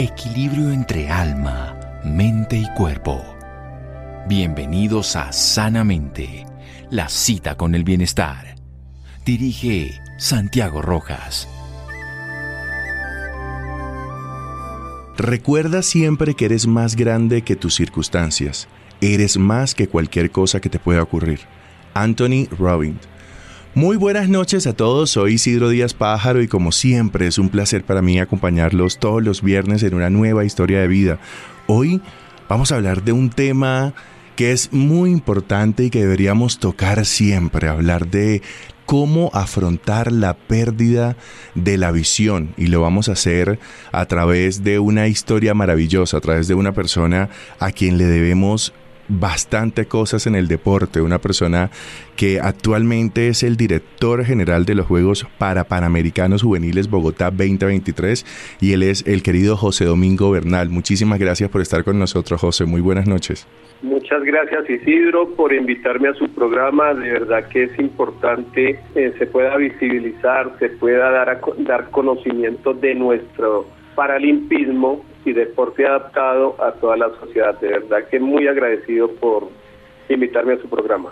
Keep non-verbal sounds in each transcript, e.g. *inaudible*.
Equilibrio entre alma, mente y cuerpo. Bienvenidos a Sanamente, la cita con el bienestar. Dirige Santiago Rojas. Recuerda siempre que eres más grande que tus circunstancias. Eres más que cualquier cosa que te pueda ocurrir. Anthony Robbins. Muy buenas noches a todos, soy Isidro Díaz Pájaro y como siempre es un placer para mí acompañarlos todos los viernes en una nueva historia de vida. Hoy vamos a hablar de un tema que es muy importante y que deberíamos tocar siempre, hablar de cómo afrontar la pérdida de la visión y lo vamos a hacer a través de una historia maravillosa, a través de una persona a quien le debemos bastante cosas en el deporte, una persona que actualmente es el director general de los Juegos para Panamericanos Juveniles Bogotá 2023 y él es el querido José Domingo Bernal. Muchísimas gracias por estar con nosotros, José. Muy buenas noches. Muchas gracias Isidro por invitarme a su programa. De verdad que es importante eh, se pueda visibilizar, se pueda dar, dar conocimiento de nuestro paralimpismo y deporte adaptado a toda la sociedad. De verdad que muy agradecido por invitarme a su programa.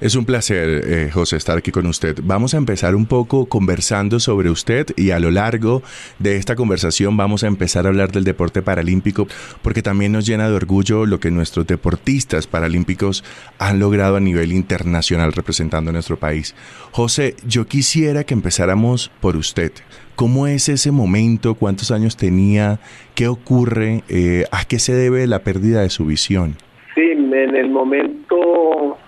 Es un placer, eh, José, estar aquí con usted. Vamos a empezar un poco conversando sobre usted y a lo largo de esta conversación vamos a empezar a hablar del deporte paralímpico porque también nos llena de orgullo lo que nuestros deportistas paralímpicos han logrado a nivel internacional representando nuestro país. José, yo quisiera que empezáramos por usted. ¿Cómo es ese momento? ¿Cuántos años tenía? ¿Qué ocurre? Eh, ¿A qué se debe la pérdida de su visión? Sí, en el momento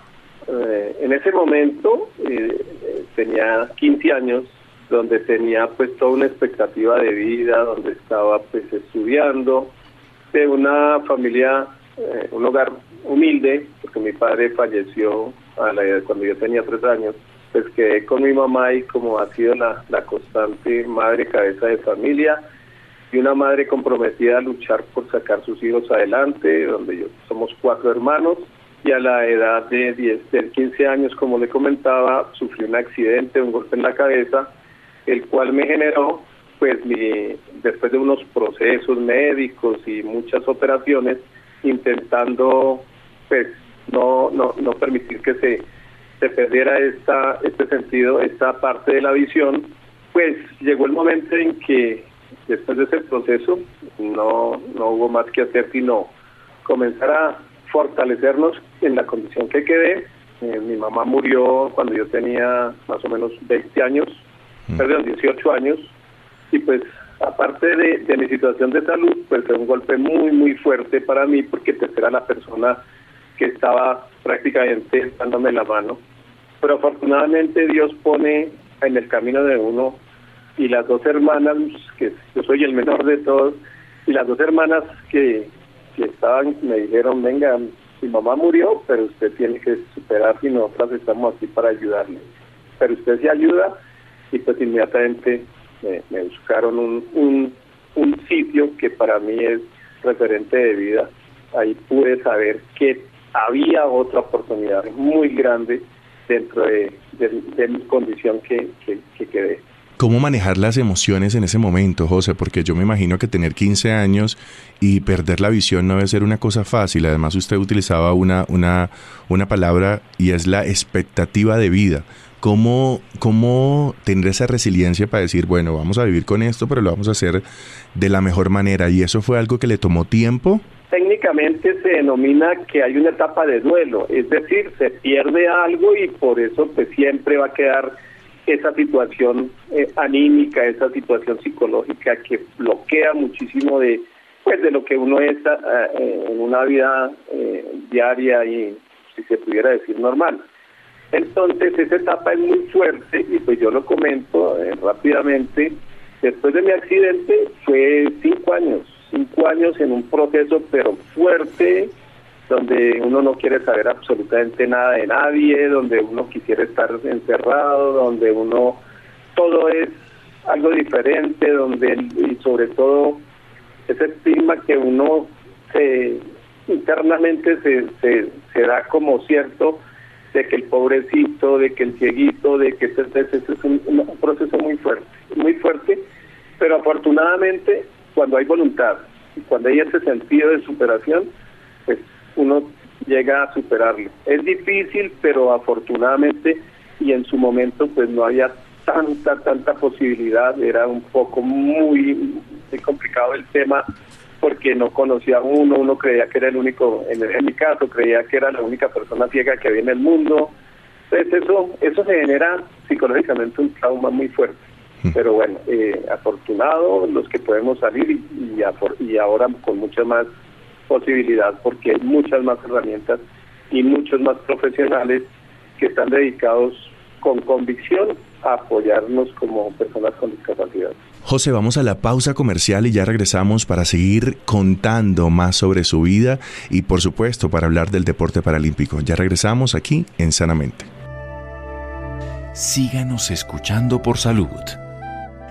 eh, en ese momento eh, tenía 15 años, donde tenía pues toda una expectativa de vida, donde estaba pues estudiando, de una familia, eh, un hogar humilde, porque mi padre falleció a la cuando yo tenía tres años, pues quedé con mi mamá y como ha sido la, la constante madre cabeza de familia y una madre comprometida a luchar por sacar sus hijos adelante, donde yo somos cuatro hermanos, y a la edad de 10, de 15 años, como le comentaba, sufrí un accidente, un golpe en la cabeza, el cual me generó, pues, mi, después de unos procesos médicos y muchas operaciones, intentando, pues, no, no, no permitir que se, se perdiera esta, este sentido, esta parte de la visión, pues llegó el momento en que después de ese proceso no, no hubo más que hacer sino comenzar a fortalecernos en la condición que quedé. Eh, mi mamá murió cuando yo tenía más o menos 20 años, mm. perdón, 18 años, y pues aparte de, mi situación de salud, pues fue un golpe muy, muy fuerte para mí porque pues, era la persona que estaba prácticamente dándome la mano. Pero afortunadamente Dios pone en el camino de uno y las dos hermanas, que yo soy el menor de todos, y las dos hermanas que, que estaban, me dijeron, venga, mi mamá murió, pero usted tiene que superar y nosotras estamos aquí para ayudarle. Pero usted se ayuda y pues inmediatamente me, buscaron un, un, un, sitio que para mí es referente de vida. Ahí pude saber que había otra oportunidad muy grande dentro de, de, mi condición que, que, que quedé. ¿Cómo manejar las emociones en ese momento, José? Porque yo me imagino que tener 15 años y perder la visión no debe ser una cosa fácil. Además, usted utilizaba una, una, una palabra y es la expectativa de vida. ¿Cómo, ¿Cómo tener esa resiliencia para decir, bueno, vamos a vivir con esto, pero lo vamos a hacer de la mejor manera? ¿Y eso fue algo que le tomó tiempo? Técnicamente se denomina que hay una etapa de duelo, es decir, se pierde algo y por eso pues siempre va a quedar esa situación eh, anímica, esa situación psicológica que bloquea muchísimo de pues de lo que uno es eh, en una vida eh, diaria y si se pudiera decir normal. Entonces esa etapa es muy fuerte y pues yo lo comento rápidamente. Después de mi accidente fue cinco años, cinco años en un proceso pero fuerte, donde uno no quiere saber absolutamente nada de nadie, donde uno quisiera estar encerrado, donde uno todo es algo diferente, donde y sobre todo ese estigma que uno se internamente se, se, da como cierto de que el pobrecito, de que el cieguito, de que ese, es un proceso muy fuerte, muy fuerte, pero afortunadamente cuando hay voluntad, Y cuando hay ese sentido de superación, pues uno llega a superarlo. Es difícil, pero afortunadamente y en su momento pues no había tanta, tanta posibilidad, era un poco muy, complicado el tema porque no conocía a uno, uno creía que era el único, en, mi caso, creía que era la única persona ciega que había en el mundo. Entonces eso, eso genera psicológicamente un trauma muy fuerte. Pero bueno, eh, afortunado los que podemos salir y, y, ahora con mucha más posibilidad porque hay muchas más herramientas y muchos más profesionales que están dedicados con convicción a apoyarnos como personas con discapacidad. José, vamos a la pausa comercial y ya regresamos para seguir contando más sobre su vida y por supuesto para hablar del deporte paralímpico. Ya regresamos aquí en Sanamente. Síganos escuchando por salud.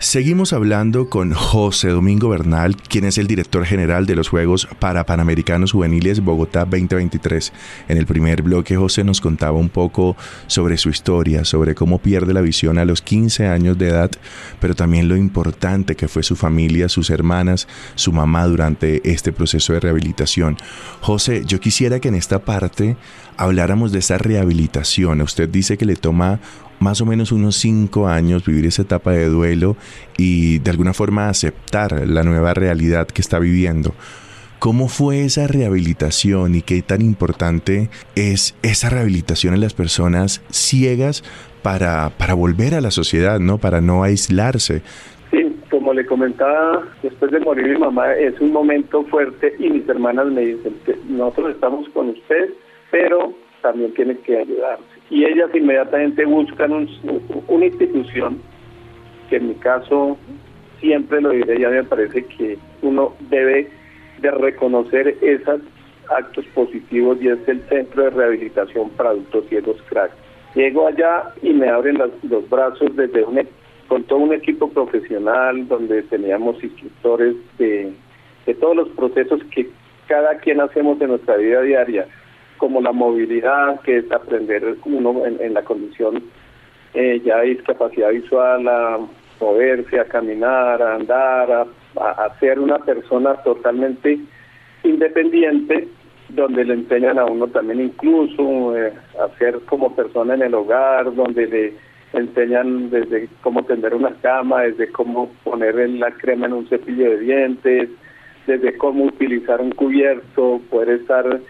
Seguimos hablando con José Domingo Bernal, quien es el director general de los Juegos para Panamericanos Juveniles Bogotá 2023. En el primer bloque, José nos contaba un poco sobre su historia, sobre cómo pierde la visión a los 15 años de edad, pero también lo importante que fue su familia, sus hermanas, su mamá durante este proceso de rehabilitación. José, yo quisiera que en esta parte habláramos de esa rehabilitación. Usted dice que le toma más o menos unos cinco años vivir esa etapa de duelo y de alguna forma aceptar la nueva realidad que está viviendo. ¿Cómo fue esa rehabilitación y qué tan importante es esa rehabilitación en las personas ciegas para, para volver a la sociedad, ¿no? Para no aislarse. Sí, como le comentaba, después de morir mi mamá es un momento fuerte y mis hermanas me dicen que nosotros estamos con usted, pero también tiene que ayudarse. Y ellas inmediatamente buscan una institución, que en mi caso siempre lo diré, ya me parece que uno debe de reconocer esos actos positivos y es el Centro de Rehabilitación para Adultos Ciegos CRAC. Llego allá y me abren los brazos desde un, con todo un equipo profesional donde teníamos instructores de, de todos los procesos que cada quien hacemos en nuestra vida diaria como la movilidad, que es aprender uno en, la condición eh, ya de discapacidad visual a moverse, a caminar, a andar, a, a, ser una persona totalmente independiente, donde le enseñan a uno también incluso eh, a ser como persona en el hogar, donde le enseñan desde cómo tender una cama, desde cómo poner la crema en un cepillo de dientes, desde cómo utilizar un cubierto, poder estar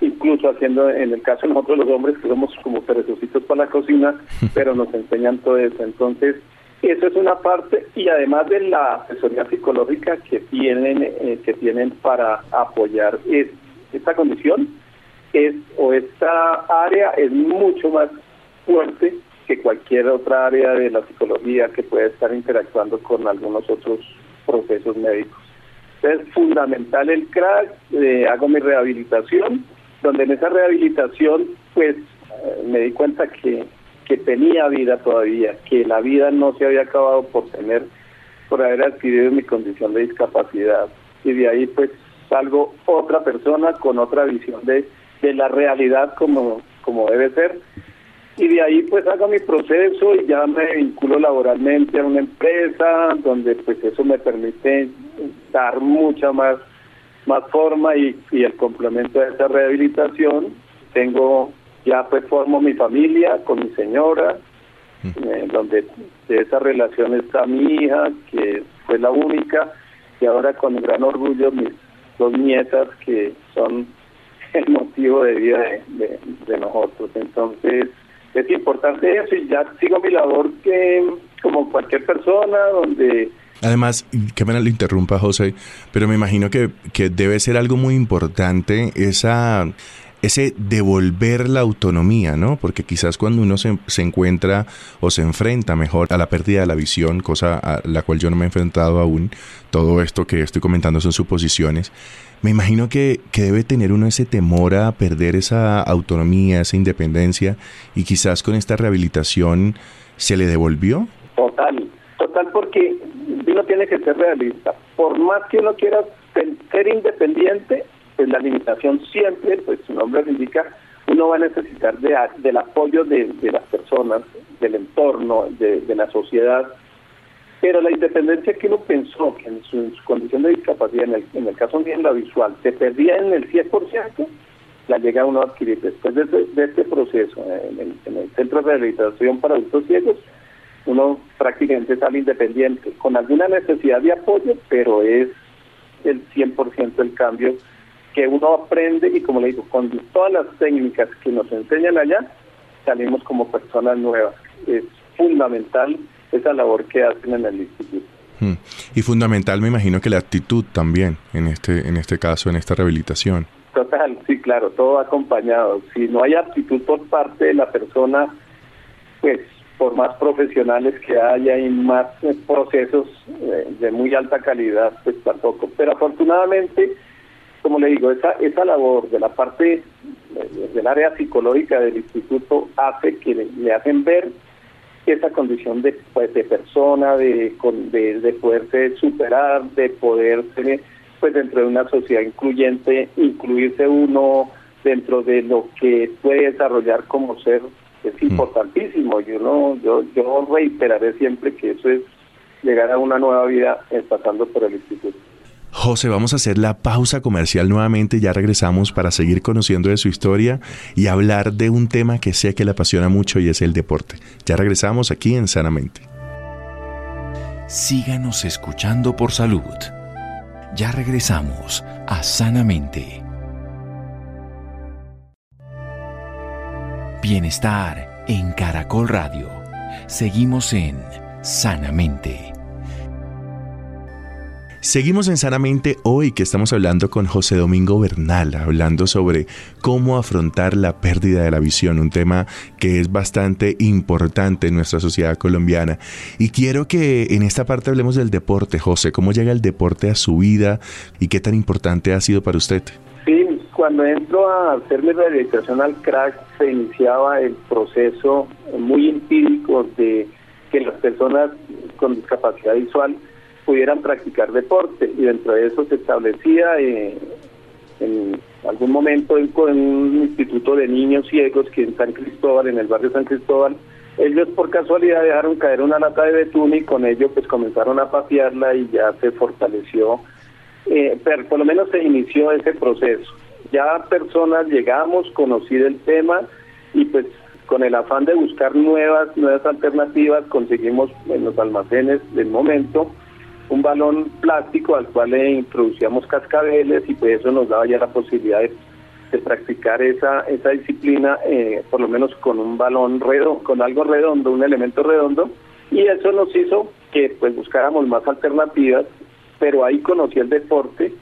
incluso haciendo, en el caso de nosotros los hombres, que somos como perezositos para la cocina, *laughs* pero nos enseñan todo eso. Entonces, eso es una parte, y además de la asesoría psicológica que tienen, eh, que tienen para apoyar esta condición, es o esta área es mucho más fuerte que cualquier otra área de la psicología que puede estar interactuando con algunos otros procesos médicos. Es fundamental el crack, eh, hago mi rehabilitación, donde en esa rehabilitación pues eh, me di cuenta que, que tenía vida todavía, que la vida no se había acabado por tener, por haber adquirido mi condición de discapacidad. Y de ahí pues salgo otra persona con otra visión de, de la realidad como, como debe ser. Y de ahí pues hago mi proceso y ya me vinculo laboralmente a una empresa donde pues eso me permite dar mucha más más forma y, el complemento de esa rehabilitación. Tengo, ya pues formo mi familia con mi señora, eh, donde de esa relación está mi hija, que fue la única, y ahora con gran orgullo mis dos nietas que son *laughs* el motivo de vida de, de nosotros. Entonces, es importante eso y ya sigo mi labor que como cualquier persona, donde Además, que me lo interrumpa, José, pero me imagino que, que debe ser algo muy importante esa ese devolver la autonomía, ¿no? Porque quizás cuando uno se, se, encuentra o se enfrenta mejor a la pérdida de la visión, cosa a la cual yo no me he enfrentado aún, todo esto que estoy comentando son suposiciones, me imagino que, que debe tener uno ese temor a perder esa autonomía, esa independencia, y quizás con esta rehabilitación se le devolvió. Total, Total, porque uno tiene que ser realista. Por más que uno quiera ser independiente, pues la limitación siempre, pues su nombre lo indica, uno va a necesitar de, del apoyo de, las personas, del entorno, de, la sociedad. Pero la independencia que uno pensó que en su, condición de discapacidad, en el, en el caso de la visual, se perdía en el 100%, la llega uno a adquirir después de, este proceso en el, en el Centro de Rehabilitación para Adultos Ciegos uno prácticamente sale independiente, con alguna necesidad de apoyo, pero es el 100% el cambio que uno aprende y como le digo, con todas las técnicas que nos enseñan allá, salimos como personas nuevas. Es fundamental esa labor que hacen en el instituto. Hmm. Y fundamental me imagino que la actitud también en este, en este caso, en esta rehabilitación. Total, sí, claro, todo acompañado. Si no hay actitud por parte de la persona, pues por más profesionales que haya y más eh, procesos eh, de muy alta calidad, pues tampoco. Pero afortunadamente, como le digo, esa, esa labor de la parte eh, del área psicológica del instituto hace que le, hacen ver esa condición de, pues, de persona, de, de, de poderse superar, de poderse, pues dentro de una sociedad incluyente, incluirse uno dentro de lo que puede desarrollar como ser es importantísimo. Yo no, yo, yo reiteraré siempre que eso es llegar a una nueva vida pasando por el instituto. José, vamos a hacer la pausa comercial nuevamente, ya regresamos para seguir conociendo de su historia y hablar de un tema que sé que le apasiona mucho y es el deporte. Ya regresamos aquí en Sanamente. Síganos escuchando por salud. Ya regresamos a Sanamente. Bienestar en Caracol Radio. Seguimos en Sanamente. Seguimos en Sanamente hoy que estamos hablando con José Domingo Bernal, hablando sobre cómo afrontar la pérdida de la visión, un tema que es bastante importante en nuestra sociedad colombiana. Y quiero que en esta parte hablemos del deporte, José, cómo llega el deporte a su vida y qué tan importante ha sido para usted. Cuando entro a hacer mi rehabilitación al crack, se iniciaba el proceso muy empírico de que las personas con discapacidad visual pudieran practicar deporte y dentro de eso se establecía eh, en algún momento en, un instituto de niños ciegos que en San Cristóbal, en el barrio San Cristóbal, ellos por casualidad dejaron caer una lata de betún y con ello pues comenzaron a patearla y ya se fortaleció, eh, pero por lo menos se inició ese proceso ya personas llegamos, conocí el tema y pues con el afán de buscar nuevas, nuevas alternativas conseguimos en los almacenes del momento un balón plástico al cual le introducíamos cascabeles y pues eso nos daba ya la posibilidad de, practicar esa esa disciplina eh, por lo menos con un balón redondo, con algo redondo, un elemento redondo. Y eso nos hizo que pues buscáramos más alternativas, pero ahí conocí el deporte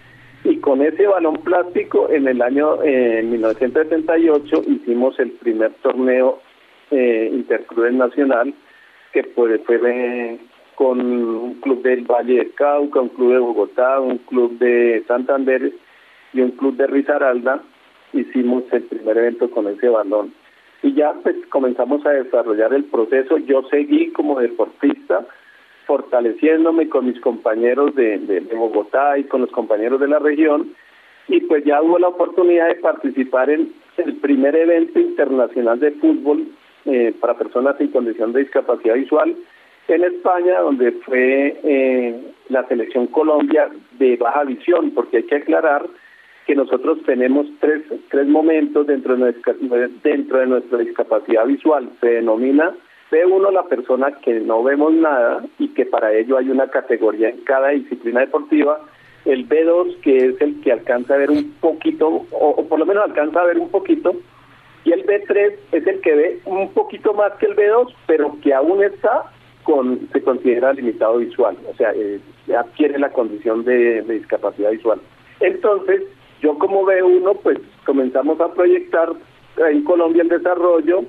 y con ese balón plástico en el año eh, 1978 hicimos el primer torneo eh, nacional que fue, fue con un club del Valle de Cauca, un club de Bogotá, un club de Santander y un club de Risaralda. Hicimos el primer evento con ese balón. Y ya pues comenzamos a desarrollar el proceso. Yo seguí como deportista fortaleciéndome con mis compañeros de, Bogotá y con los compañeros de la región y pues ya hubo la oportunidad de participar en el primer evento internacional de fútbol eh, para personas en condición de discapacidad visual en España, donde fue eh, la selección Colombia de baja visión, porque hay que aclarar que nosotros tenemos tres, tres momentos dentro de, nuestra, dentro de nuestra discapacidad visual. Se denomina B1 la persona que no vemos nada y que para ello hay una categoría en cada disciplina deportiva. El B2 que es el que alcanza a ver un poquito, o, por lo menos alcanza a ver un poquito. Y el B3 es el que ve un poquito más que el B2, pero que aún está con, se considera limitado visual, o sea, eh, adquiere la condición de, de discapacidad visual. Entonces, yo como B1, pues comenzamos a proyectar en Colombia el desarrollo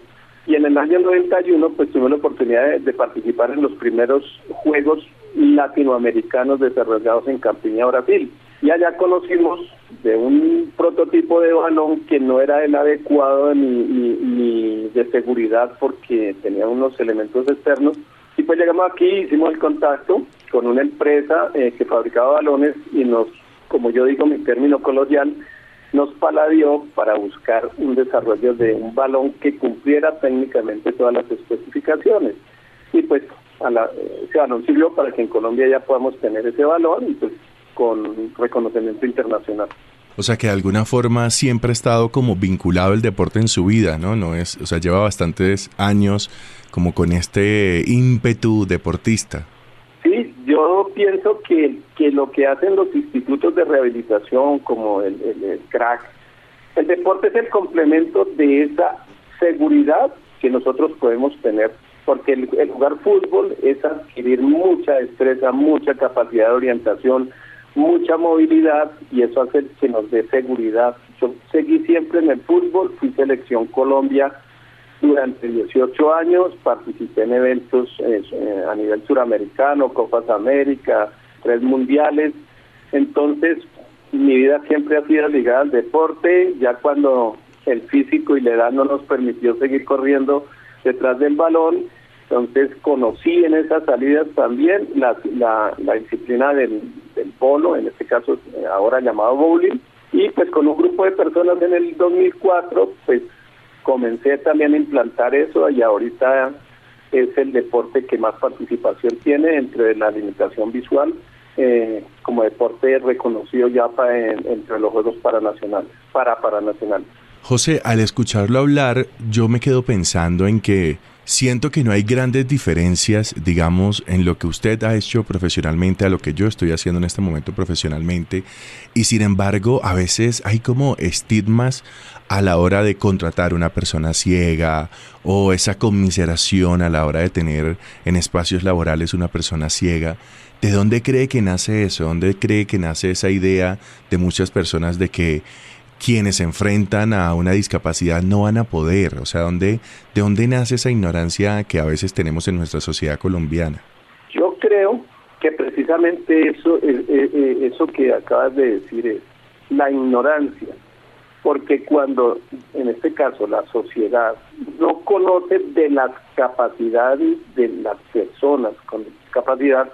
y en el año 91 pues tuve la oportunidad de, participar en los primeros Juegos Latinoamericanos desarrollados en Campiña, Brasil. Y allá conocimos de un prototipo de balón que no era el adecuado ni, ni, de seguridad porque tenía unos elementos externos y pues llegamos aquí, hicimos el contacto con una empresa eh, que fabricaba balones y nos, como yo digo, mi término coloquial, nos paladió para buscar un desarrollo de un balón que cumpliera técnicamente todas las especificaciones. Y pues a la, sirvió para que en Colombia ya podamos tener ese balón y pues con reconocimiento internacional. O sea que de alguna forma siempre ha estado como vinculado el deporte en su vida, ¿no? No es, o sea, lleva bastantes años como con este ímpetu deportista. Yo pienso que, que lo que hacen los institutos de rehabilitación como el, el, crack, el deporte es el complemento de esa seguridad que nosotros podemos tener, porque el, el jugar fútbol es adquirir mucha destreza, mucha capacidad de orientación, mucha movilidad y eso hace que nos dé seguridad. Yo seguí siempre en el fútbol, fui selección Colombia durante 18 años, participé en eventos eh, a nivel suramericano, Copas América, tres mundiales, entonces mi vida siempre ha sido ligada al deporte, ya cuando el físico y la edad no nos permitió seguir corriendo detrás del balón, entonces conocí en esas salidas también la, la, disciplina del, del, polo, en este caso eh, ahora llamado bowling, y pues con un grupo de personas en el 2004 pues comencé también a implantar eso y ahorita es el deporte que más participación tiene entre la limitación visual eh, como deporte reconocido ya para, entre los Juegos Paranacionales, para Paranacionales. José, al escucharlo hablar, yo me quedo pensando en que siento que no hay grandes diferencias, digamos, en lo que usted ha hecho profesionalmente a lo que yo estoy haciendo en este momento profesionalmente. Y sin embargo, a veces hay como estigmas a la hora de contratar una persona ciega o esa conmiseración a la hora de tener en espacios laborales una persona ciega. ¿De dónde cree que nace eso? ¿Dónde cree que nace esa idea de muchas personas de que quienes se enfrentan a una discapacidad no van a poder? O sea, ¿dónde, ¿de dónde nace esa ignorancia que a veces tenemos en nuestra sociedad colombiana? Yo creo que precisamente eso, eh, eh, eh, eso que acabas de decir es la ignorancia, porque cuando, en este caso, la sociedad no conoce de las capacidades de las personas con discapacidad,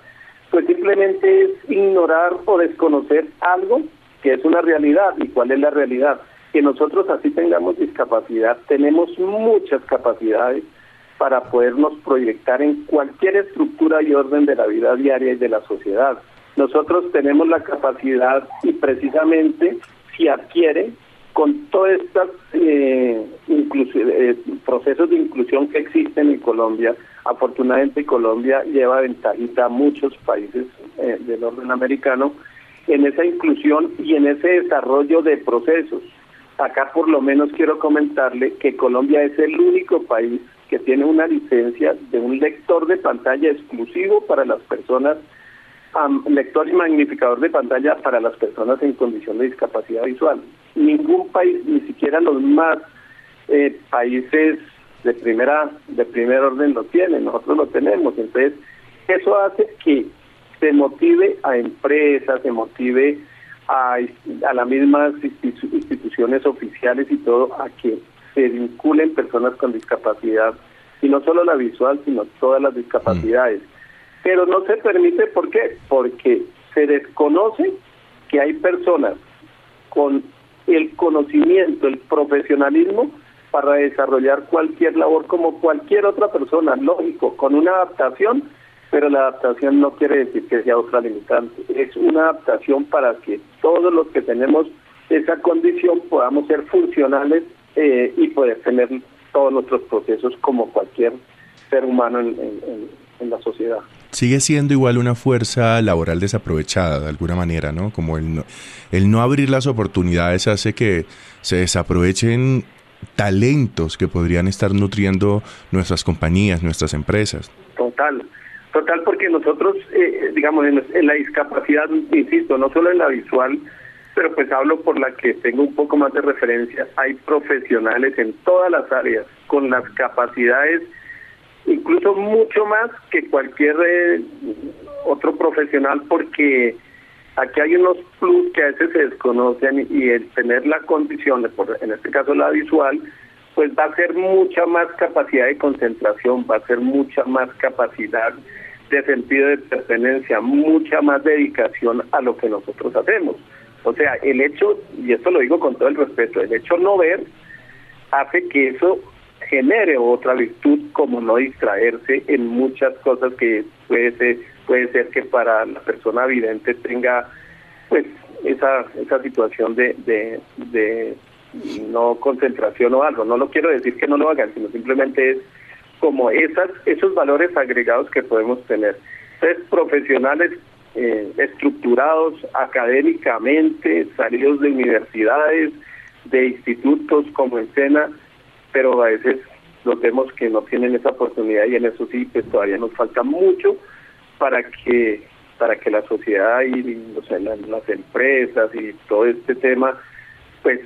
pues simplemente es ignorar o desconocer algo que es una realidad. ¿Y cuál es la realidad? Que nosotros así tengamos discapacidad, tenemos muchas capacidades para podernos proyectar en cualquier estructura y orden de la vida diaria y de la sociedad. Nosotros tenemos la capacidad y precisamente si adquiere con todos estos eh, eh, procesos de inclusión que existen en Colombia, afortunadamente Colombia lleva ventajita a muchos países eh, del orden americano, en esa inclusión y en ese desarrollo de procesos. Acá por lo menos quiero comentarle que Colombia es el único país que tiene una licencia de un lector de pantalla exclusivo para las personas, lector y magnificador de pantalla para las personas en condición de discapacidad visual. Ningún país, ni siquiera los más eh, países de primera de primer orden lo tienen, nosotros lo tenemos. Entonces, eso hace que se motive a empresas, se motive a, a las mismas instituciones oficiales y todo a que se vinculen personas con discapacidad, y no solo la visual, sino todas las discapacidades. Pero no se permite, ¿por qué? Porque se desconoce que hay personas con el conocimiento, el profesionalismo para desarrollar cualquier labor como cualquier otra persona, lógico, con una adaptación pero la adaptación no quiere decir que sea otra limitante, es una adaptación para que todos los que tenemos esa condición podamos ser funcionales eh, y poder tener todos nuestros procesos como cualquier ser humano en, la sociedad. Sigue siendo igual una fuerza laboral desaprovechada de alguna manera, ¿no? Como el no, el no abrir las oportunidades hace que se desaprovechen talentos que podrían estar nutriendo nuestras compañías, nuestras empresas. Total. Total, porque nosotros, eh, digamos, en, la discapacidad, insisto, no solo en la visual, pero pues hablo por la que tengo un poco más de referencia, hay profesionales en todas las áreas con las capacidades, incluso mucho más que cualquier eh, otro profesional, porque aquí hay unos plus que a veces se desconocen y el tener la condición, en este caso la visual, pues va a ser mucha más capacidad de concentración, va a ser mucha más capacidad de sentido de pertenencia, mucha más dedicación a lo que nosotros hacemos. O sea, el hecho, y esto lo digo con todo el respeto, el hecho no ver hace que eso genere otra virtud como no distraerse en muchas cosas que puede ser, puede ser que para la persona vidente tenga pues esa esa situación de, de, de no concentración o algo. No lo quiero decir que no lo hagan, sino simplemente es como esas esos valores agregados que podemos tener. Entonces, profesionales eh, estructurados académicamente, salidos de universidades, de institutos como en Sena, pero a veces los vemos que no tienen esa oportunidad y en eso sí pues todavía nos falta mucho para que para que la sociedad y las empresas y todo este tema pues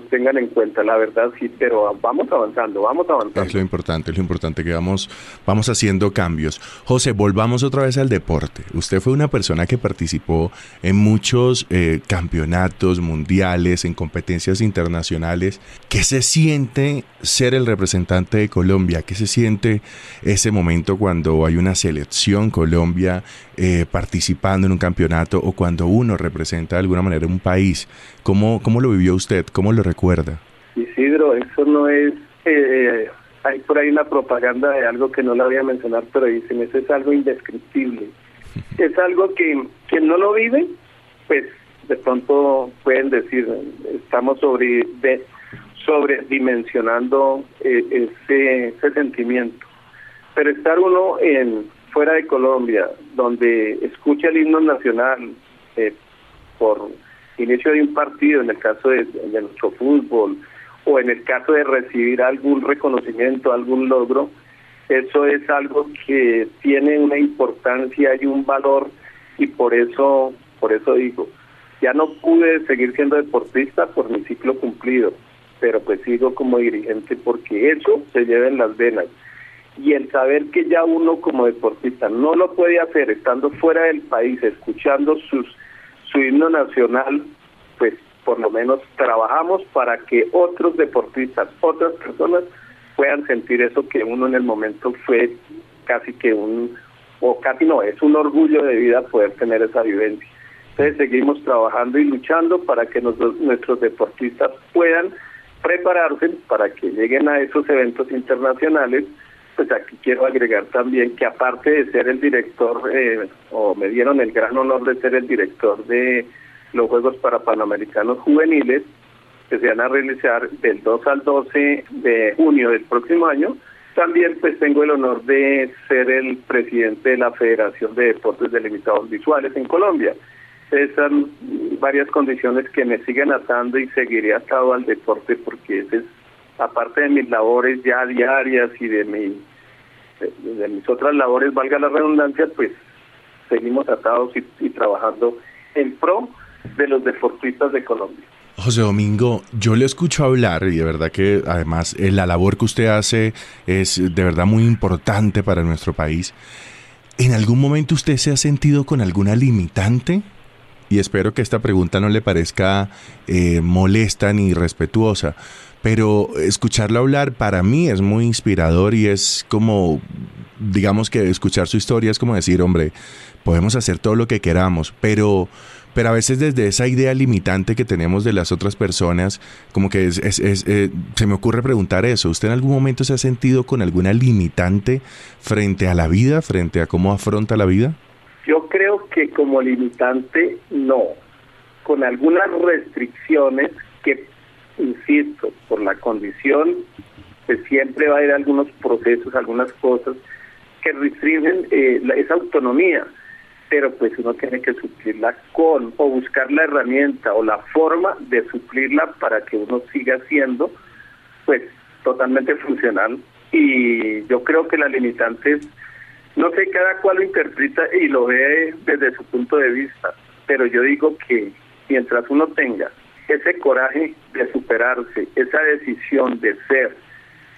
tengan en cuenta, la verdad sí, pero vamos avanzando, vamos avanzando. Es lo importante, es lo importante que vamos, vamos haciendo cambios. José, volvamos otra vez al deporte. Usted fue una persona que participó en muchos eh, campeonatos mundiales, en competencias internacionales. ¿Qué se siente ser el representante de Colombia? ¿Qué se siente ese momento cuando hay una selección Colombia eh, participando en un campeonato o cuando uno representa de alguna manera un país? ¿Cómo, cómo lo vivió usted? ¿Cómo lo recuerda? Isidro, eso no es... Eh, hay por ahí una propaganda de algo que no la voy a mencionar, pero dicen, eso es algo indescriptible. *laughs* es algo que quien no lo vive, pues de pronto pueden decir, estamos sobre, de, sobredimensionando eh, ese, ese sentimiento. Pero estar uno en fuera de Colombia, donde escucha el himno nacional eh, por inicio de un partido, en el caso de, nuestro fútbol, o en el caso de recibir algún reconocimiento, algún logro, eso es algo que tiene una importancia y un valor y por eso, por eso digo, ya no pude seguir siendo deportista por mi ciclo cumplido, pero pues sigo como dirigente porque eso se lleva en las venas. Y el saber que ya uno como deportista no lo puede hacer estando fuera del país, escuchando sus su himno nacional, pues por lo menos trabajamos para que otros deportistas, otras personas puedan sentir eso que uno en el momento fue casi que un, o casi no, es un orgullo de vida poder tener esa vivencia. Entonces seguimos trabajando y luchando para que nuestros deportistas puedan prepararse para que lleguen a esos eventos internacionales. Pues aquí quiero agregar también que aparte de ser el director, eh, o me dieron el gran honor de ser el director de los Juegos para Panamericanos Juveniles, que se van a realizar del 2 al 12 de junio del próximo año. También pues tengo el honor de ser el presidente de la Federación de Deportes Delimitados Visuales en Colombia. Esas varias condiciones que me siguen atando y seguiré atado al deporte porque ese es, aparte de mis labores ya diarias y de, mi, de, mis otras labores, valga la redundancia, pues seguimos atados y, y trabajando en pro de los deportistas de Colombia. José Domingo, yo le escucho hablar y de verdad que además eh, la labor que usted hace es de verdad muy importante para nuestro país. ¿En algún momento usted se ha sentido con alguna limitante? Y espero que esta pregunta no le parezca eh, molesta ni irrespetuosa, pero escucharlo hablar para mí es muy inspirador y es como, digamos que escuchar su historia es como decir, hombre, podemos hacer todo lo que queramos, pero pero a veces desde esa idea limitante que tenemos de las otras personas, como que es, es, eh, se me ocurre preguntar eso. ¿Usted en algún momento se ha sentido con alguna limitante frente a la vida, frente a cómo afronta la vida? Yo creo que como limitante no, con algunas restricciones que, insisto, por la condición, pues siempre va a haber algunos procesos, algunas cosas que restringen eh, esa autonomía pero pues uno tiene que suplirla con o buscar la herramienta o la forma de suplirla para que uno siga siendo pues totalmente funcional. Y yo creo que la limitante es no sé cada cual lo interpreta y lo ve desde su punto de vista pero yo digo que mientras uno tenga ese coraje de superarse esa decisión de ser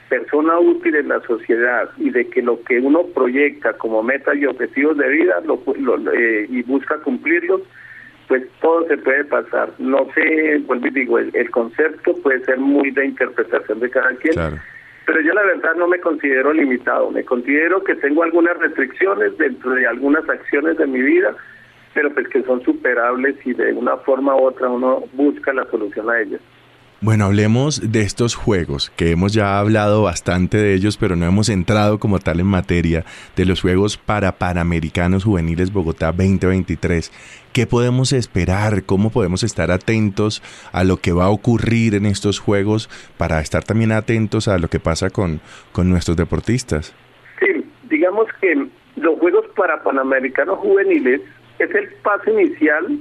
persona útil en la sociedad y de que lo que uno proyecta como metas y objetivos de vida lo, eh, y busca cumplirlos, pues todo se puede pasar. No sé, vuelvo y digo, el, concepto puede ser muy de interpretación de cada quien. Pero yo la verdad no me considero limitado, me considero que tengo algunas restricciones dentro de algunas acciones de mi vida, pero pues que son superables y de una forma u otra uno busca la solución a ellas. Bueno, hablemos de estos juegos, que hemos ya hablado bastante de ellos, pero no hemos entrado como tal en materia de los Juegos para Panamericanos Juveniles Bogotá 2023. ¿Qué podemos esperar? ¿Cómo podemos estar atentos a lo que va a ocurrir en estos Juegos para estar también atentos a lo que pasa con, con nuestros deportistas? Sí, digamos que los Juegos para Panamericanos Juveniles es el paso inicial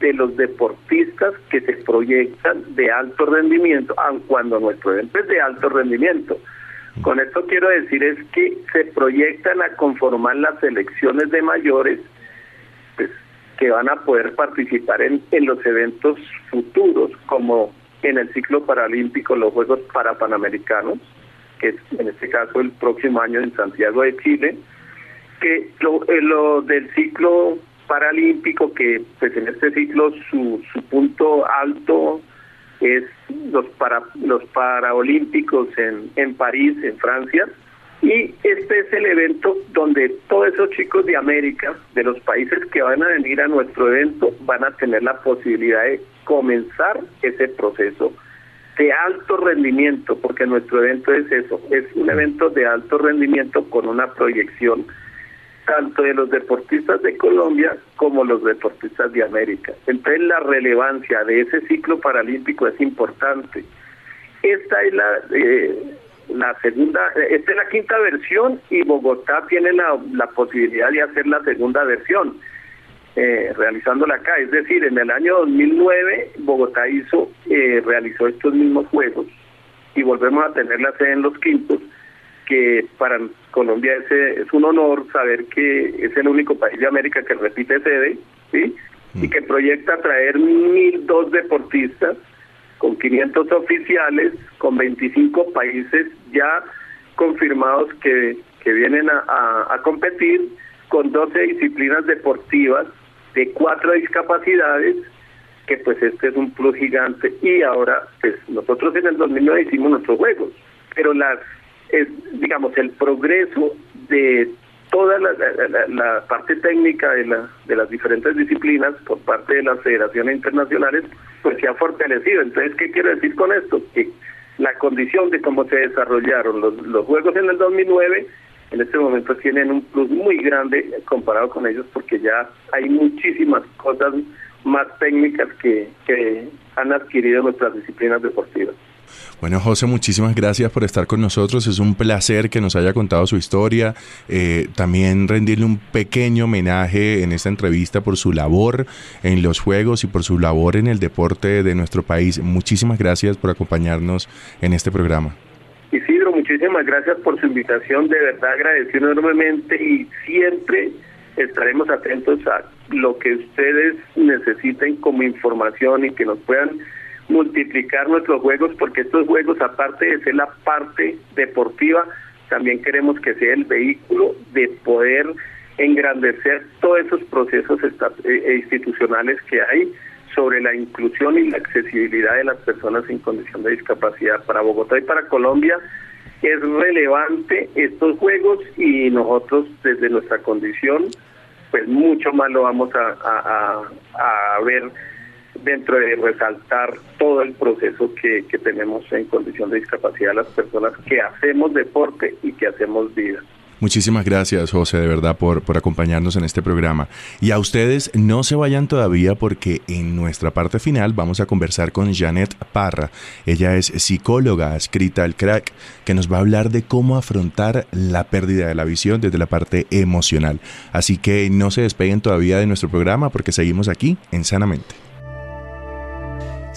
de los deportistas que se proyectan de alto rendimiento, aun cuando nuestro evento es de alto rendimiento. Con esto quiero decir es que se proyectan a conformar las selecciones de mayores pues, que van a poder participar en, en los eventos futuros, como en el ciclo paralímpico, los Juegos Parapanamericanos, que es en este caso el próximo año en Santiago de Chile, que lo, eh, lo del ciclo paralímpico que pues en este ciclo su, su punto alto es los para los paraolímpicos en, en París, en Francia, y este es el evento donde todos esos chicos de América, de los países que van a venir a nuestro evento, van a tener la posibilidad de comenzar ese proceso de alto rendimiento, porque nuestro evento es eso, es un evento de alto rendimiento con una proyección tanto de los deportistas de Colombia como los deportistas de América. Entonces la relevancia de ese ciclo paralímpico es importante. Esta es la eh, la segunda, esta es la quinta versión y Bogotá tiene la, la posibilidad de hacer la segunda versión, eh, realizándola acá. Es decir, en el año 2009 Bogotá hizo, eh, realizó estos mismos juegos y volvemos a tener la sede en los quintos que para Colombia es, es un honor saber que es el único país de América que repite sede, ¿sí? Y mm. que proyecta traer mil dos deportistas con 500 oficiales, con 25 países ya confirmados que, que vienen a, a, competir, con 12 disciplinas deportivas de cuatro discapacidades, que pues este es un plus gigante. Y ahora, pues nosotros en el 2009 hicimos nuestros juegos, pero las es, digamos, el progreso de toda la, parte técnica de, la, de las diferentes disciplinas por parte de las federaciones internacionales, pues se ha fortalecido. Entonces, ¿qué quiero decir con esto? Que la condición de cómo se desarrollaron los, los Juegos en el 2009 en este momento tienen un plus muy grande comparado con ellos porque ya hay muchísimas cosas más técnicas que, que han adquirido nuestras disciplinas deportivas. Bueno, José, muchísimas gracias por estar con nosotros. Es un placer que nos haya contado su historia. Eh, también rendirle un pequeño homenaje en esta entrevista por su labor en los Juegos y por su labor en el deporte de nuestro país. Muchísimas gracias por acompañarnos en este programa. Isidro, muchísimas gracias por su invitación. De verdad agradecido enormemente y siempre estaremos atentos a lo que ustedes necesiten como información y que nos puedan multiplicar nuestros juegos porque estos juegos, aparte de ser la parte deportiva, también queremos que sea el vehículo de poder engrandecer todos esos procesos eh, eh, institucionales que hay sobre la inclusión y la accesibilidad de las personas en condición de discapacidad. Para Bogotá y para Colombia es relevante estos juegos y nosotros desde nuestra condición pues mucho más lo vamos a, a, a ver dentro de resaltar todo el proceso que, tenemos en condición de discapacidad las personas que hacemos deporte y que hacemos vida. Muchísimas gracias, José, de verdad, por, por acompañarnos en este programa. Y a ustedes no se vayan todavía porque en nuestra parte final vamos a conversar con Janet Parra. Ella es psicóloga escrita al crack, que nos va a hablar de cómo afrontar la pérdida de la visión desde la parte emocional. Así que no se despeguen todavía de nuestro programa porque seguimos aquí en Sanamente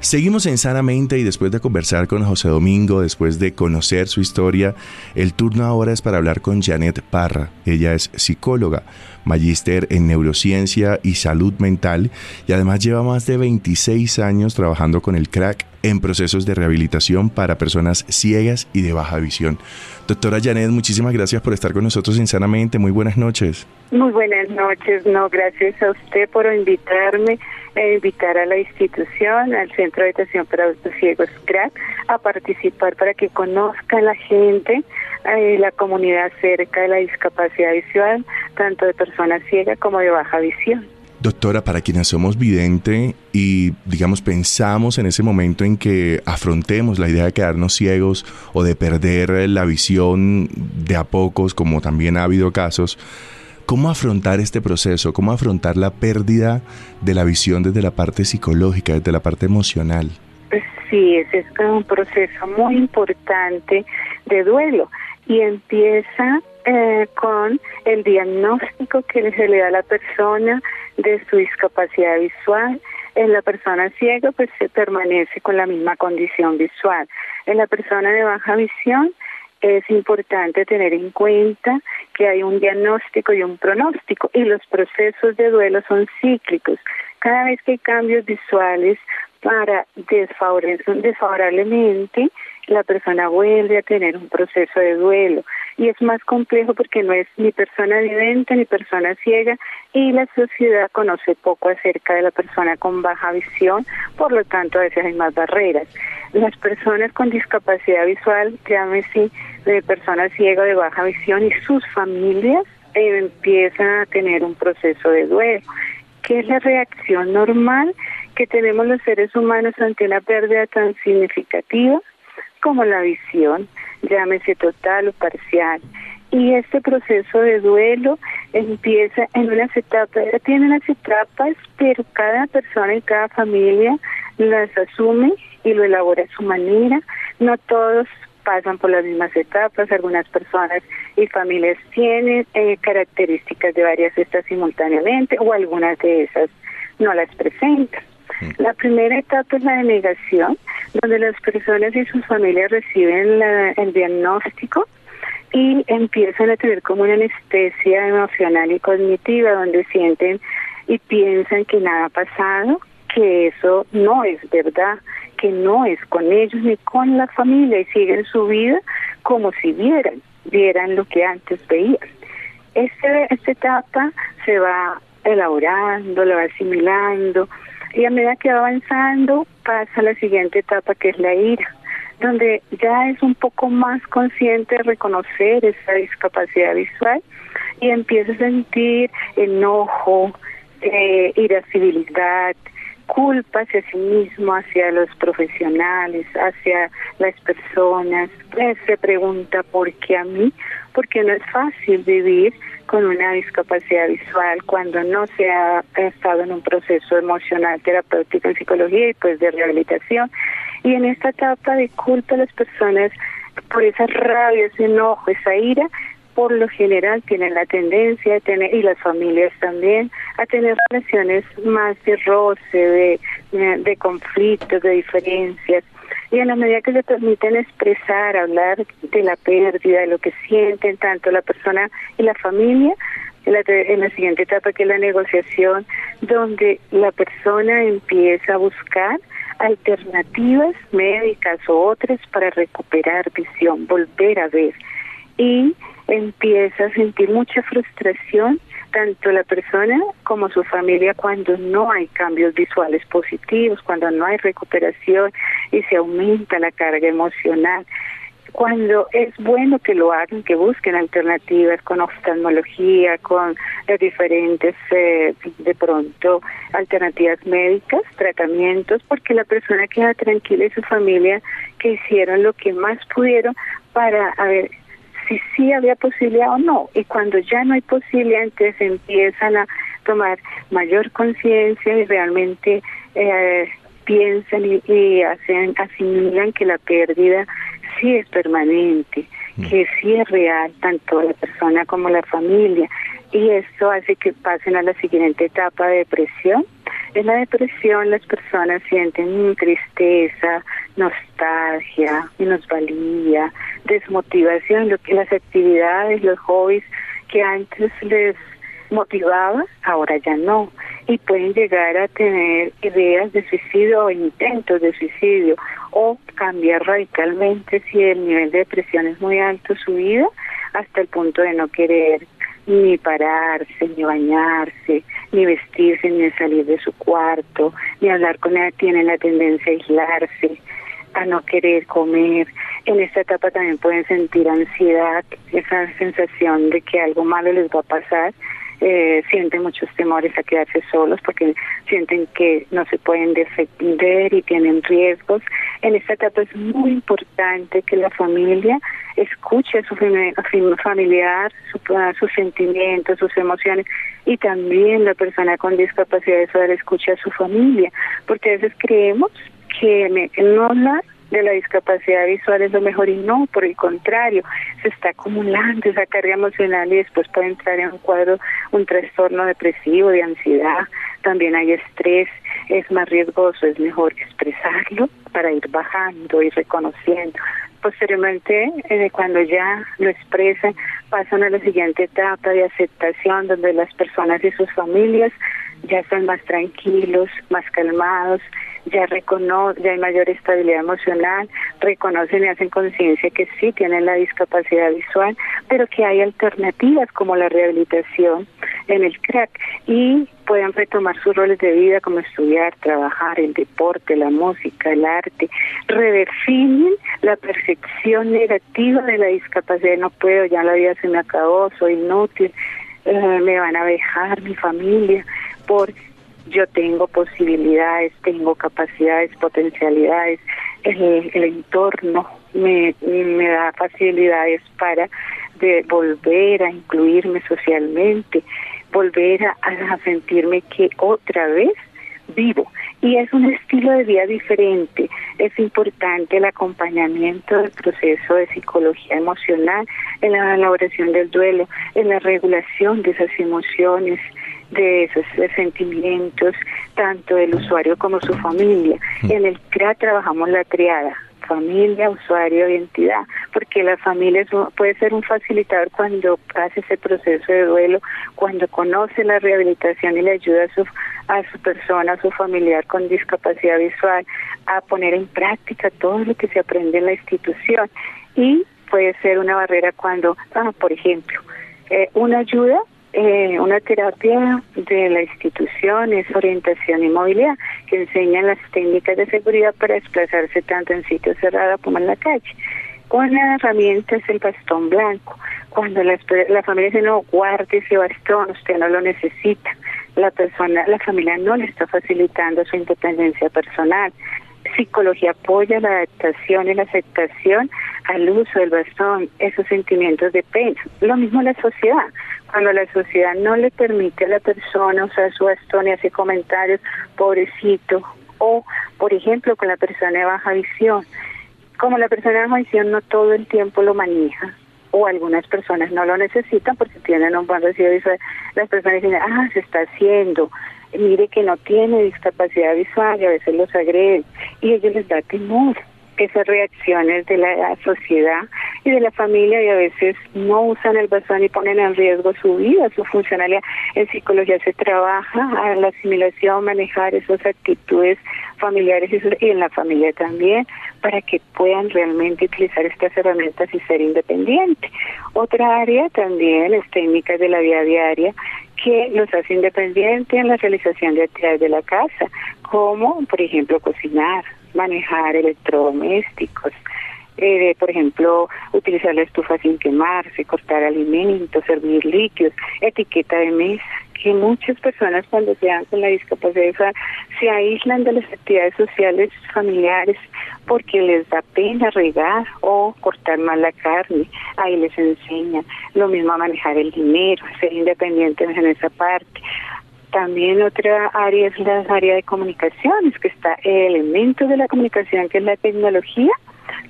Seguimos en Sanamente y después de conversar con José Domingo, después de conocer su historia, el turno ahora es para hablar con Janet Parra. Ella es psicóloga, magíster en neurociencia y salud mental y además lleva más de 26 años trabajando con el crack en procesos de rehabilitación para personas ciegas y de baja visión. Doctora Janet, muchísimas gracias por estar con nosotros en Sanamente. Muy buenas noches. Muy buenas noches. No, gracias a usted por invitarme e invitar a la institución, al Centro de Atención para Adultos Ciegos CRAC, a participar para que conozca la gente, eh, la comunidad cerca de la discapacidad visual, tanto de personas ciegas como de baja visión. Doctora, para quienes somos vidente y, digamos, pensamos en ese momento en que afrontemos la idea de quedarnos ciegos o de perder la visión de a pocos, como también ha habido casos, ¿Cómo afrontar este proceso? ¿Cómo afrontar la pérdida de la visión desde la parte psicológica, desde la parte emocional? Pues sí, ese es un proceso muy importante de duelo y empieza eh, con el diagnóstico que se le da a la persona de su discapacidad visual. En la persona ciega pues se permanece con la misma condición visual. En la persona de baja visión es importante tener en cuenta que hay un diagnóstico y un pronóstico y los procesos de duelo son cíclicos. Cada vez que hay cambios visuales para desfavorablemente, la persona vuelve a tener un proceso de duelo y es más complejo porque no es ni persona vidente ni persona ciega y la sociedad conoce poco acerca de la persona con baja visión, por lo tanto a veces hay más barreras. Las personas con discapacidad visual, llámese de personas ciegas de baja visión y sus familias eh, empiezan a tener un proceso de duelo, que es la reacción normal que tenemos los seres humanos ante una pérdida tan significativa como la visión, llámese total o parcial. Y este proceso de duelo empieza en unas etapas, tiene unas etapas, pero cada persona y cada familia las asume y lo elabora a su manera. No todos pasan por las mismas etapas, algunas personas y familias tienen eh, características de varias estas simultáneamente o algunas de esas no las presentan. La primera etapa es la de negación, donde las personas y sus familias reciben el diagnóstico y empiezan a tener como una anestesia emocional y cognitiva, donde sienten y piensan que nada ha pasado, que eso no es verdad, que no es con ellos ni con la familia y siguen su vida como si vieran, vieran lo que antes veían. Este, esta etapa se va elaborando, la va asimilando, y a medida que va avanzando pasa la siguiente etapa que es la ira, donde ya es un poco más consciente de reconocer esa discapacidad visual y empieza a sentir enojo, eh, irascibilidad, culpa hacia sí mismo, hacia los profesionales, hacia las personas. se pregunta por qué a mí, porque no es fácil vivir con una discapacidad visual cuando no se ha estado en un proceso emocional terapéutico en psicología y pues de rehabilitación. Y en esta etapa de culpa las personas por esa rabia, ese enojo, esa ira, por lo general tienen la tendencia a tener, y las familias también, a tener relaciones más de roce, de, de conflictos, de diferencias. Y en la medida que se permiten expresar, hablar de la pérdida, de lo que sienten tanto la persona y la familia, en la, en la siguiente etapa que es la negociación, donde la persona empieza a buscar alternativas médicas o otras para recuperar visión, volver a ver. Y empieza a sentir mucha frustración tanto la persona como su familia cuando no hay cambios visuales positivos, cuando no hay recuperación y se aumenta la carga emocional. Cuando es bueno que lo hagan, que busquen alternativas con oftalmología, con diferentes, eh, de pronto, alternativas médicas, tratamientos, porque la persona queda tranquila y su familia que hicieron lo que más pudieron para a ver, si sí había posibilidad o no. Y cuando ya no hay posibilidad, entonces empiezan a tomar mayor conciencia y realmente eh, piensan y, hacen, asimilan que la pérdida sí es permanente, mm. que sí es real, tanto la persona como la familia. Y esto hace que pasen a la siguiente etapa de depresión, En la depresión las personas sienten tristeza, nostalgia, minusvalía, desmotivación, lo que las actividades, los hobbies que antes les motivaba, ahora ya no. Y pueden llegar a tener ideas de suicidio o intentos de suicidio o cambiar radicalmente si el nivel de depresión es muy alto su vida hasta el punto de no querer ni pararse, ni bañarse, ni vestirse, ni salir de su cuarto, ni hablar con ella, tienen la tendencia a aislarse, a no querer comer. En esta etapa también pueden sentir ansiedad, esa sensación de que algo malo les va a pasar eh, sienten muchos temores a quedarse solos porque sienten que no se pueden defender y tienen riesgos. En esta etapa es muy importante que la familia escuche a su familiar, sus sentimientos, sus emociones y también la persona con discapacidad visual escuche a su familia, porque a veces creemos que no hablar de la discapacidad visual es lo mejor y no, por el contrario, se está acumulando esa carga emocional y después puede entrar en un cuadro, un trastorno depresivo, de ansiedad, también hay estrés, es más riesgoso, es mejor expresarlo para ir bajando y reconociendo. Posteriormente, eh, cuando ya lo expresan, pasan a la siguiente etapa de aceptación, donde las personas y sus familias ya están más tranquilos, más calmados, ya reconocen, ya hay mayor estabilidad emocional, reconocen y hacen conciencia que sí tienen la discapacidad visual, pero que hay alternativas como la rehabilitación en el crack y puedan retomar sus roles de vida como estudiar, trabajar, el deporte, la música, el arte, redefinen la percepción negativa de la discapacidad, no puedo, ya la vida se me acabó, soy inútil, eh, me van a dejar mi familia, por yo tengo posibilidades, tengo capacidades, potencialidades, el, el entorno me, me da facilidades para volver a incluirme socialmente, volver a sentirme que otra vez vivo y es un estilo de vida diferente. Es importante el acompañamiento del proceso de psicología emocional en la elaboración del duelo, en la regulación de esas emociones, de esos sentimientos, tanto del usuario como su familia. Mm. En el CRA trabajamos la triada, familia, usuario, identidad, porque la familia puede ser un facilitador cuando hace ese proceso de duelo, cuando conoce la rehabilitación y le ayuda a su, a su persona, a su familiar con discapacidad visual, a poner en práctica todo lo que se aprende en la institución. Y puede ser una barrera cuando, ah, por ejemplo, eh, una ayuda eh, una terapia de la institución es orientación y movilidad, que enseña las técnicas de seguridad para desplazarse tanto en sitios cerrados como en la calle. Una herramienta es el bastón blanco. Cuando la, la familia dice, no, guarde ese bastón, usted no lo necesita. La persona, la familia no le está facilitando su independencia personal psicología apoya la adaptación y la aceptación al uso del bastón, esos sentimientos de pena. Lo mismo la sociedad. Cuando la sociedad no le permite a la persona usar su bastón y hace comentarios, pobrecito, o por ejemplo con la persona de baja visión. Como la persona de baja visión no todo el tiempo lo maneja, o algunas personas no lo necesitan porque tienen un buen recibo visual, las personas dicen, ah, se está haciendo, mire que no tiene discapacidad visual y a veces los agreden y ellos les da temor esas reacciones de la sociedad y de la familia y a veces no usan el bastón y ponen en riesgo su vida, su funcionalidad. En psicología se trabaja a la asimilación, manejar esas actitudes familiares y en la familia también para que puedan realmente utilizar estas herramientas y ser independientes. Otra área también es técnicas de la vida diaria que los hace independientes en la realización de actividades de la casa, como por ejemplo cocinar, manejar electrodomésticos, eh, por ejemplo, utilizar la estufa sin quemarse, cortar alimentos, servir líquidos, etiqueta de mesa, que muchas personas cuando se dan con la discapacidad se aíslan de las actividades sociales familiares porque les da pena regar o cortar mal la carne, ahí les enseñan lo mismo a manejar el dinero, ser independientes en esa parte. También otra área es la área de comunicaciones, que está el elemento de la comunicación, que es la tecnología,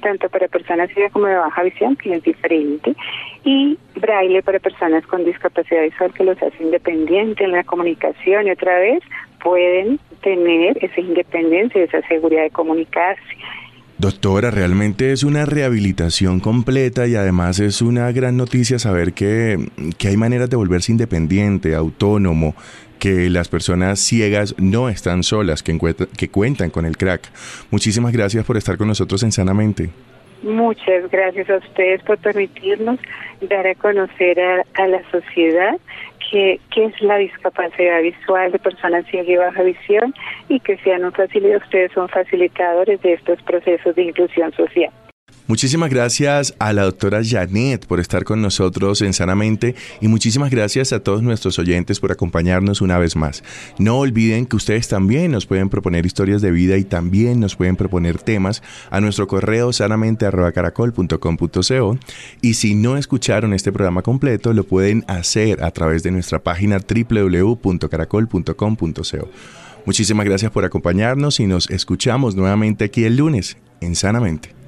tanto para personas ciegas como de baja visión, que es diferente, y braille para personas con discapacidad visual, que los hace independientes en la comunicación y otra vez pueden tener esa independencia, esa seguridad de comunicarse. Doctora, realmente es una rehabilitación completa y además es una gran noticia saber que, que hay maneras de volverse independiente, autónomo, que las personas ciegas no están solas, que, que cuentan con el crack. Muchísimas gracias por estar con nosotros en Sanamente. Muchas gracias a ustedes por permitirnos dar a conocer a, la sociedad qué, es la discapacidad visual de personas ciegas y baja visión y que sean un facilitador, ustedes son facilitadores de estos procesos de inclusión social. Muchísimas gracias a la doctora Janet por estar con nosotros en Sanamente y muchísimas gracias a todos nuestros oyentes por acompañarnos una vez más. No olviden que ustedes también nos pueden proponer historias de vida y también nos pueden proponer temas a nuestro correo sanamente.caracol.com.co y si no escucharon este programa completo lo pueden hacer a través de nuestra página www.caracol.com.co. Muchísimas gracias por acompañarnos y nos escuchamos nuevamente aquí el lunes en Sanamente.